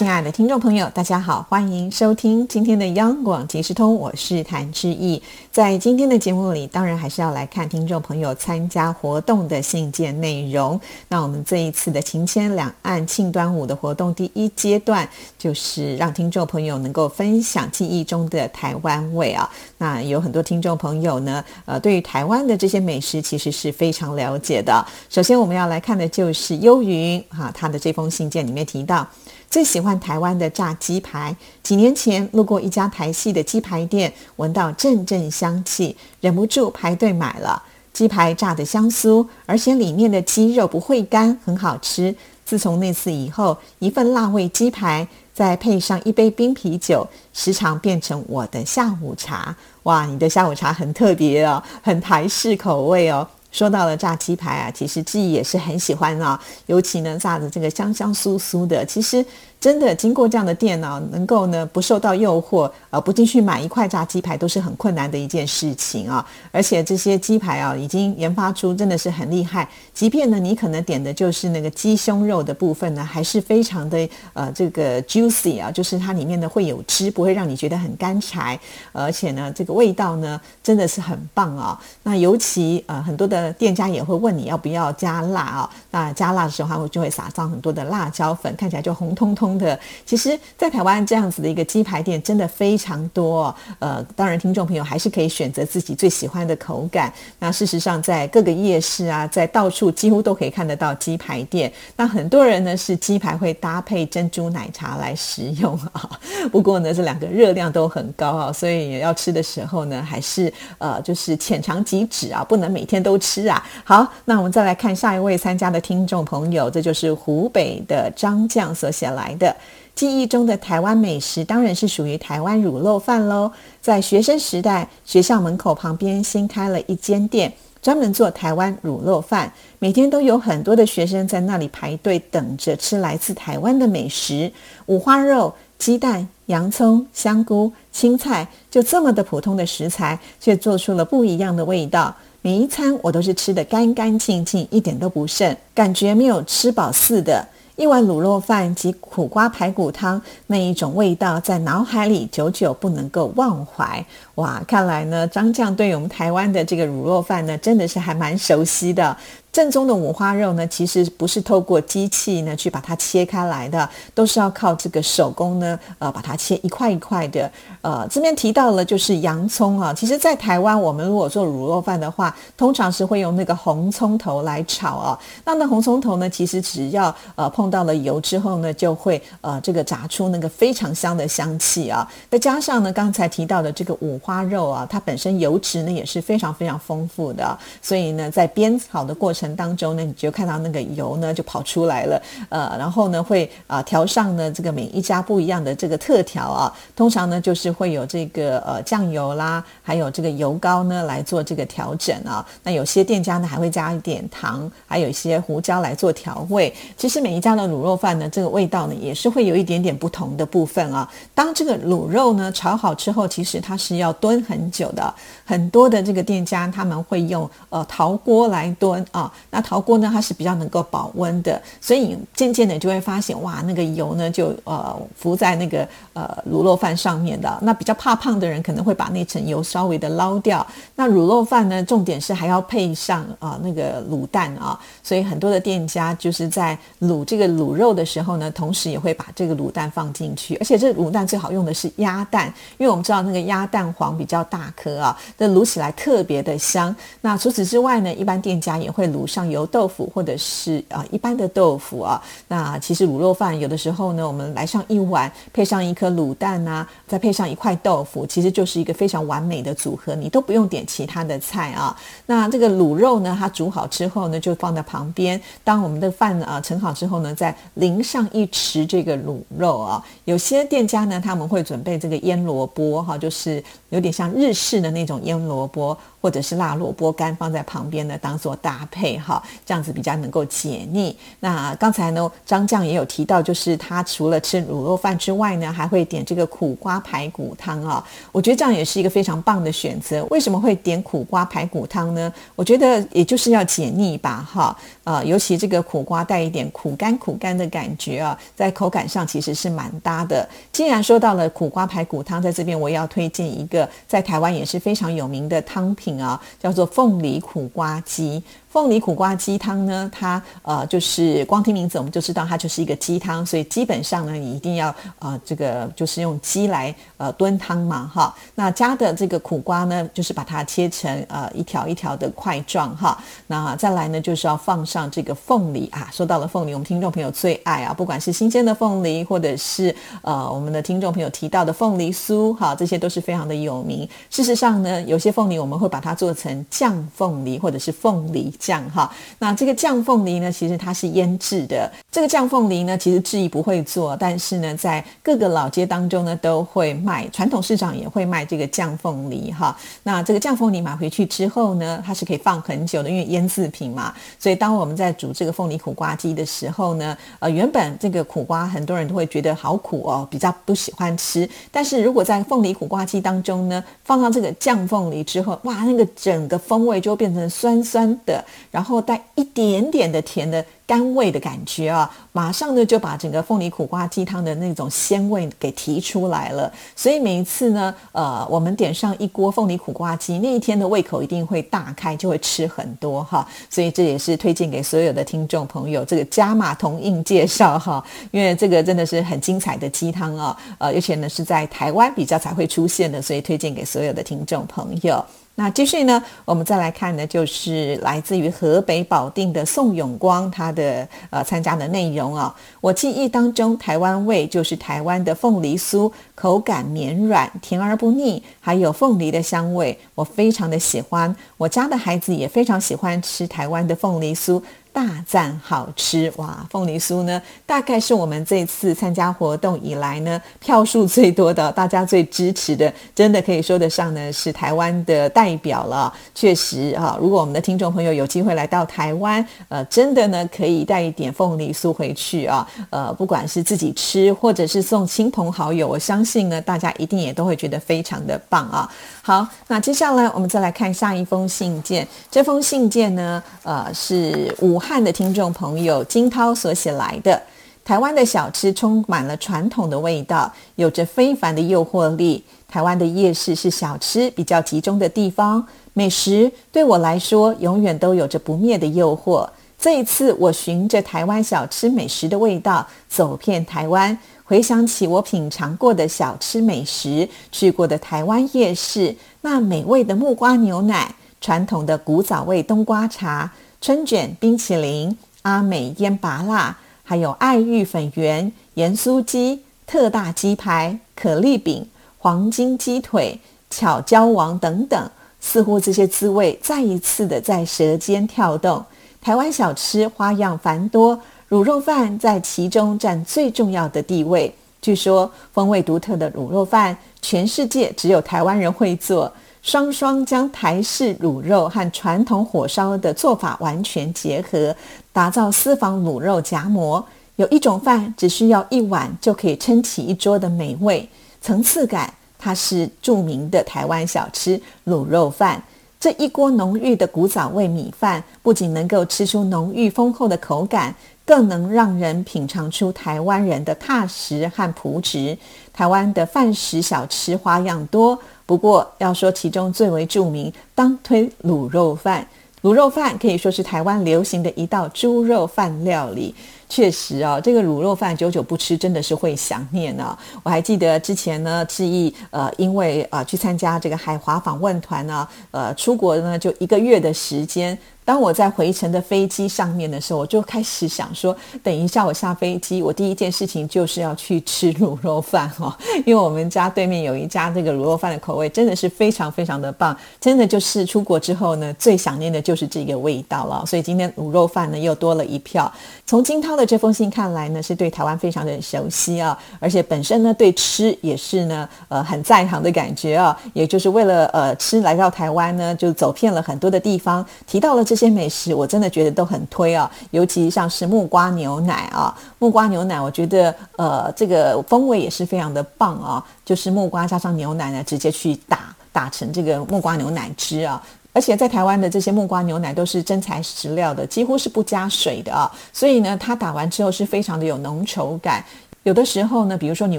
亲爱的听众朋友，大家好，欢迎收听今天的央广即时通，我是谭志毅。在今天的节目里，当然还是要来看听众朋友参加活动的信件内容。那我们这一次的情牵两岸庆端午的活动，第一阶段就是让听众朋友能够分享记忆中的台湾味啊。那有很多听众朋友呢，呃，对于台湾的这些美食其实是非常了解的。首先我们要来看的就是幽云哈，他的这封信件里面提到。最喜欢台湾的炸鸡排。几年前路过一家台系的鸡排店，闻到阵阵香气，忍不住排队买了。鸡排炸得香酥，而且里面的鸡肉不会干，很好吃。自从那次以后，一份辣味鸡排再配上一杯冰啤酒，时常变成我的下午茶。哇，你的下午茶很特别哦，很台式口味哦。说到了炸鸡排啊，其实志毅也是很喜欢啊，尤其呢炸的这个香香酥酥的，其实。真的经过这样的电脑，能够呢不受到诱惑，呃，不进去买一块炸鸡排都是很困难的一件事情啊。而且这些鸡排啊，已经研发出真的是很厉害。即便呢你可能点的就是那个鸡胸肉的部分呢，还是非常的呃这个 juicy 啊，就是它里面呢会有汁，不会让你觉得很干柴。而且呢这个味道呢真的是很棒啊。那尤其呃很多的店家也会问你要不要加辣啊。那加辣的时候，他会就会撒上很多的辣椒粉，看起来就红彤彤。的，其实，在台湾这样子的一个鸡排店真的非常多。呃，当然，听众朋友还是可以选择自己最喜欢的口感。那事实上，在各个夜市啊，在到处几乎都可以看得到鸡排店。那很多人呢是鸡排会搭配珍珠奶茶来食用啊。不过呢，这两个热量都很高啊，所以要吃的时候呢，还是呃，就是浅尝即止啊，不能每天都吃啊。好，那我们再来看下一位参加的听众朋友，这就是湖北的张将所写来。的记忆中的台湾美食，当然是属于台湾卤肉饭喽。在学生时代，学校门口旁边新开了一间店，专门做台湾卤肉饭，每天都有很多的学生在那里排队等着吃来自台湾的美食。五花肉、鸡蛋、洋葱、香菇、青菜，就这么的普通的食材，却做出了不一样的味道。每一餐我都是吃的干干净净，一点都不剩，感觉没有吃饱似的。一碗卤肉饭及苦瓜排骨汤，那一种味道在脑海里久久不能够忘怀。哇，看来呢，张酱对我们台湾的这个卤肉饭呢，真的是还蛮熟悉的。正宗的五花肉呢，其实不是透过机器呢去把它切开来的，都是要靠这个手工呢，呃，把它切一块一块的。呃，这边提到了就是洋葱啊，其实，在台湾我们如果做卤肉饭的话，通常是会用那个红葱头来炒啊。那那红葱头呢，其实只要呃碰到了油之后呢，就会呃这个炸出那个非常香的香气啊。再加上呢，刚才提到的这个五花肉啊，它本身油脂呢也是非常非常丰富的，所以呢，在煸炒的过程。程当中呢，你就看到那个油呢就跑出来了，呃，然后呢会啊调上呢这个每一家不一样的这个特调啊，通常呢就是会有这个呃酱油啦，还有这个油膏呢来做这个调整啊。那有些店家呢还会加一点糖，还有一些胡椒来做调味。其实每一家的卤肉饭呢，这个味道呢也是会有一点点不同的部分啊。当这个卤肉呢炒好之后，其实它是要炖很久的，很多的这个店家他们会用呃陶锅来炖啊。那陶锅呢，它是比较能够保温的，所以渐渐的就会发现，哇，那个油呢就呃浮在那个呃卤肉饭上面的。那比较怕胖的人可能会把那层油稍微的捞掉。那卤肉饭呢，重点是还要配上啊那个卤蛋啊，所以很多的店家就是在卤这个卤肉的时候呢，同时也会把这个卤蛋放进去，而且这卤蛋最好用的是鸭蛋，因为我们知道那个鸭蛋黄比较大颗啊，那卤起来特别的香。那除此之外呢，一般店家也会卤。上油豆腐或者是啊一般的豆腐啊，那其实卤肉饭有的时候呢，我们来上一碗，配上一颗卤蛋啊，再配上一块豆腐，其实就是一个非常完美的组合，你都不用点其他的菜啊。那这个卤肉呢，它煮好之后呢，就放在旁边。当我们的饭啊盛好之后呢，再淋上一匙这个卤肉啊。有些店家呢，他们会准备这个腌萝卜哈，就是有点像日式的那种腌萝卜，或者是辣萝卜干放在旁边呢，当做搭。配哈，这样子比较能够解腻。那刚才呢，张酱也有提到，就是他除了吃卤肉饭之外呢，还会点这个苦瓜排骨汤啊。我觉得这样也是一个非常棒的选择。为什么会点苦瓜排骨汤呢？我觉得也就是要解腻吧，哈。呃，尤其这个苦瓜带一点苦干苦干的感觉啊，在口感上其实是蛮搭的。既然说到了苦瓜排骨汤，在这边我也要推荐一个在台湾也是非常有名的汤品啊，叫做凤梨苦瓜鸡。凤梨苦瓜鸡汤呢，它呃就是光听名字我们就知道它就是一个鸡汤，所以基本上呢，你一定要呃这个就是用鸡来呃炖汤嘛哈。那加的这个苦瓜呢，就是把它切成呃一条一条的块状哈。那再来呢，就是要放上这个凤梨啊。说到了凤梨，我们听众朋友最爱啊，不管是新鲜的凤梨，或者是呃我们的听众朋友提到的凤梨酥哈，这些都是非常的有名。事实上呢，有些凤梨我们会把它做成酱凤梨或者是凤梨。酱哈，那这个酱凤梨呢，其实它是腌制的。这个酱凤梨呢，其实志毅不会做，但是呢，在各个老街当中呢，都会卖，传统市场也会卖这个酱凤梨哈。那这个酱凤梨买回去之后呢，它是可以放很久的，因为腌制品嘛。所以当我们在煮这个凤梨苦瓜鸡的时候呢，呃，原本这个苦瓜很多人都会觉得好苦哦，比较不喜欢吃。但是如果在凤梨苦瓜鸡当中呢，放上这个酱凤梨之后，哇，那个整个风味就变成酸酸的。然后带一点点的甜的甘味的感觉啊，马上呢就把整个凤梨苦瓜鸡汤的那种鲜味给提出来了。所以每一次呢，呃，我们点上一锅凤梨苦瓜鸡，那一天的胃口一定会大开，就会吃很多哈。所以这也是推荐给所有的听众朋友，这个加码同印介绍哈，因为这个真的是很精彩的鸡汤啊，呃，而且呢是在台湾比较才会出现的，所以推荐给所有的听众朋友。那继续呢，我们再来看呢，就是来自于河北保定的宋永光他的呃参加的内容啊。我记忆当中，台湾味就是台湾的凤梨酥，口感绵软，甜而不腻，还有凤梨的香味，我非常的喜欢。我家的孩子也非常喜欢吃台湾的凤梨酥。大赞好吃哇！凤梨酥呢，大概是我们这次参加活动以来呢，票数最多的，大家最支持的，真的可以说得上呢是台湾的代表了。确实啊，如果我们的听众朋友有机会来到台湾，呃，真的呢可以带一点凤梨酥回去啊，呃，不管是自己吃或者是送亲朋好友，我相信呢大家一定也都会觉得非常的棒啊。好，那接下来我们再来看下一封信件，这封信件呢，呃，是五。汉的听众朋友金涛所写来的，台湾的小吃充满了传统的味道，有着非凡的诱惑力。台湾的夜市是小吃比较集中的地方，美食对我来说永远都有着不灭的诱惑。这一次，我循着台湾小吃美食的味道走遍台湾，回想起我品尝过的小吃美食，去过的台湾夜市，那美味的木瓜牛奶，传统的古早味冬瓜茶。春卷、冰淇淋、阿美腌拔辣，还有爱玉粉圆、盐酥鸡、特大鸡排、可丽饼、黄金鸡腿、巧椒王等等，似乎这些滋味再一次的在舌尖跳动。台湾小吃花样繁多，卤肉饭在其中占最重要的地位。据说风味独特的卤肉饭，全世界只有台湾人会做。双双将台式卤肉和传统火烧的做法完全结合，打造私房卤肉夹馍。有一种饭只需要一碗就可以撑起一桌的美味，层次感。它是著名的台湾小吃卤肉饭。这一锅浓郁的古早味米饭，不仅能够吃出浓郁丰厚的口感，更能让人品尝出台湾人的踏实和朴质。台湾的饭食小吃花样多。不过要说其中最为著名，当推卤肉饭。卤肉饭可以说是台湾流行的一道猪肉饭料理。确实哦，这个卤肉饭久久不吃，真的是会想念呢。我还记得之前呢，志毅呃，因为啊去参加这个海华访问团呢，呃，出国呢就一个月的时间。当我在回程的飞机上面的时候，我就开始想说，等一下我下飞机，我第一件事情就是要去吃卤肉饭哦，因为我们家对面有一家这个卤肉饭的口味真的是非常非常的棒，真的就是出国之后呢，最想念的就是这个味道了。所以今天卤肉饭呢又多了一票。从金涛的这封信看来呢，是对台湾非常的熟悉啊，而且本身呢对吃也是呢呃很在行的感觉啊，也就是为了呃吃来到台湾呢，就走遍了很多的地方，提到了这些美食，我真的觉得都很推啊，尤其像是木瓜牛奶啊，木瓜牛奶，我觉得呃这个风味也是非常的棒啊，就是木瓜加上牛奶呢，直接去打打成这个木瓜牛奶汁啊。而且在台湾的这些木瓜牛奶都是真材实料的，几乎是不加水的啊，所以呢，它打完之后是非常的有浓稠感。有的时候呢，比如说你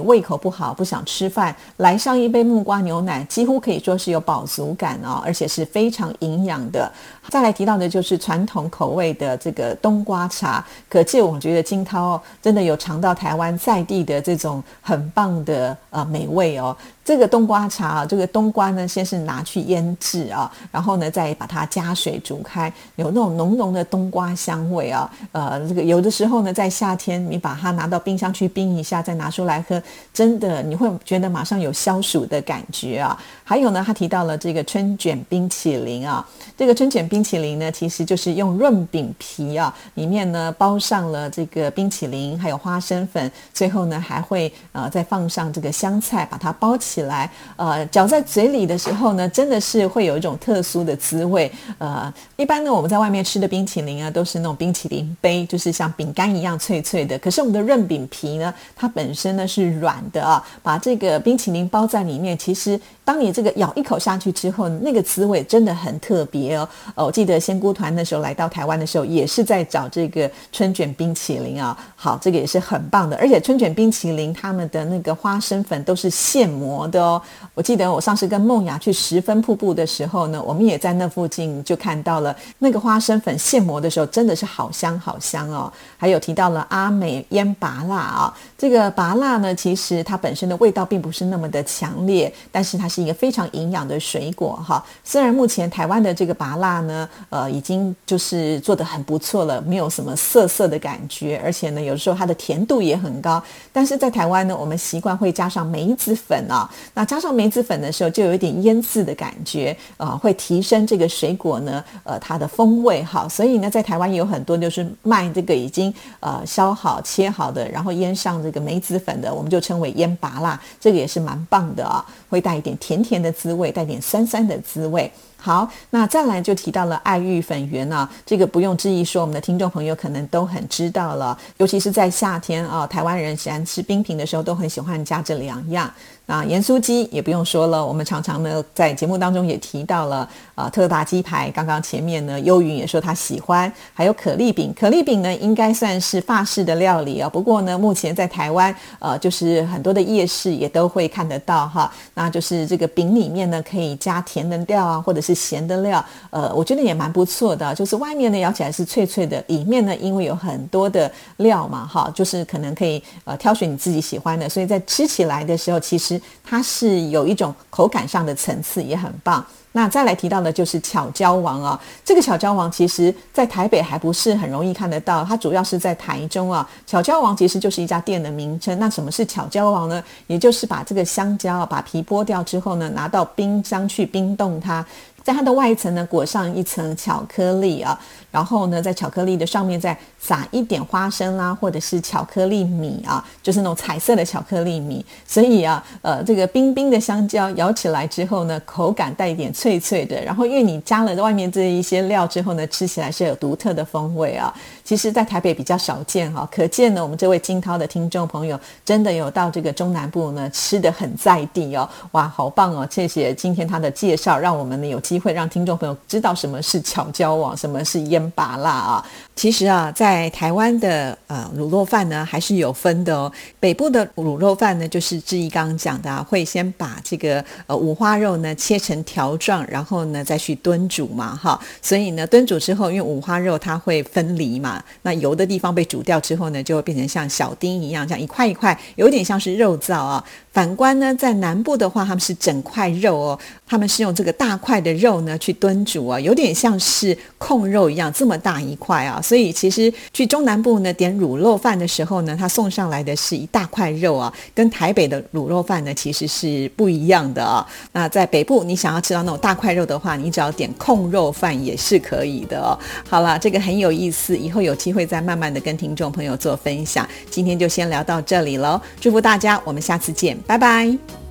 胃口不好，不想吃饭，来上一杯木瓜牛奶，几乎可以说是有饱足感哦，而且是非常营养的。再来提到的就是传统口味的这个冬瓜茶，可见我觉得金涛真的有尝到台湾在地的这种很棒的呃美味哦。这个冬瓜茶啊，这个冬瓜呢，先是拿去腌制啊，然后呢再把它加水煮开，有那种浓浓的冬瓜香味啊。呃，这个有的时候呢，在夏天你把它拿到冰箱去冰一下，再拿出来喝，真的你会觉得马上有消暑的感觉啊。还有呢，他提到了这个春卷冰淇淋啊，这个春卷冰淇淋呢，其实就是用润饼皮啊，里面呢包上了这个冰淇淋，还有花生粉，最后呢还会呃再放上这个香菜，把它包起来，呃嚼在嘴里的时候呢，真的是会有一种特殊的滋味。呃，一般呢我们在外面吃的冰淇淋啊，都是那种冰淇淋杯，就是像饼干一样脆脆的。可是我们的润饼皮呢，它本身呢是软的啊，把这个冰淇淋包在里面，其实当你这个咬一口下去之后，那个滋味真的很特别哦。哦，我记得仙姑团那时候来到台湾的时候，也是在找这个春卷冰淇淋啊。好，这个也是很棒的。而且春卷冰淇淋他们的那个花生粉都是现磨的哦。我记得我上次跟梦雅去十分瀑布的时候呢，我们也在那附近就看到了那个花生粉现磨的时候，真的是好香好香哦。还有提到了阿美腌拔辣啊，这个拔辣呢，其实它本身的味道并不是那么的强烈，但是它是一个非常营养的水果哈。虽然目前台湾的这个拔辣呢，呃，已经就是做的很不错了，没有什么涩涩的感觉，而且呢，有时候它的甜度也很高。但是在台湾呢，我们习惯会加上梅子粉啊，那加上梅子粉的时候，就有一点腌制的感觉啊，会提升这个水果呢，呃，它的风味哈。所以呢，在台湾有很多就是卖这个已经呃削好切好的，然后腌上这个梅子粉的，我们就称为腌拔辣，这个也是蛮棒的啊，会带一点甜甜的滋味，带点酸酸的滋味。好，那再来就提到了爱玉粉圆啊，这个不用质疑，说我们的听众朋友可能都很知道了，尤其是在夏天啊，台湾人喜欢吃冰品的时候，都很喜欢加这两样。那，盐酥鸡也不用说了，我们常常呢在节目当中也提到了啊，特大鸡排。刚刚前面呢，幽云也说他喜欢，还有可丽饼。可丽饼呢，应该算是法式的料理啊。不过呢，目前在台湾，呃，就是很多的夜市也都会看得到哈。那就是这个饼里面呢，可以加甜的料啊，或者是咸的料。呃，我觉得也蛮不错的。就是外面呢咬起来是脆脆的，里面呢因为有很多的料嘛，哈，就是可能可以呃挑选你自己喜欢的，所以在吃起来的时候，其实。它是有一种口感上的层次，也很棒。那再来提到的就是巧椒王啊，这个巧椒王其实在台北还不是很容易看得到，它主要是在台中啊。巧椒王其实就是一家店的名称。那什么是巧椒王呢？也就是把这个香蕉啊把皮剥掉之后呢，拿到冰箱去冰冻它。在它的外层呢裹上一层巧克力啊，然后呢在巧克力的上面再撒一点花生啦，或者是巧克力米啊，就是那种彩色的巧克力米。所以啊，呃，这个冰冰的香蕉咬起来之后呢，口感带一点脆脆的。然后因为你加了外面这一些料之后呢，吃起来是有独特的风味啊。其实，在台北比较少见哈，可见呢，我们这位金涛的听众朋友真的有到这个中南部呢，吃的很在地哦。哇，好棒哦！谢谢今天他的介绍，让我们呢有。机会让听众朋友知道什么是巧椒网，什么是腌拔辣啊！其实啊，在台湾的呃卤肉饭呢，还是有分的哦。北部的卤肉饭呢，就是志毅刚刚讲的，啊，会先把这个呃五花肉呢切成条状，然后呢再去炖煮嘛，哈。所以呢，炖煮之后，因为五花肉它会分离嘛，那油的地方被煮掉之后呢，就会变成像小丁一样，像一块一块，有点像是肉燥啊。反观呢，在南部的话，他们是整块肉哦，他们是用这个大块的肉呢去炖煮啊，有点像是控肉一样这么大一块啊。所以其实去中南部呢点卤肉饭的时候呢，他送上来的是一大块肉啊，跟台北的卤肉饭呢其实是不一样的啊。那在北部，你想要吃到那种大块肉的话，你只要点控肉饭也是可以的哦。好了，这个很有意思，以后有机会再慢慢的跟听众朋友做分享。今天就先聊到这里喽，祝福大家，我们下次见，拜拜。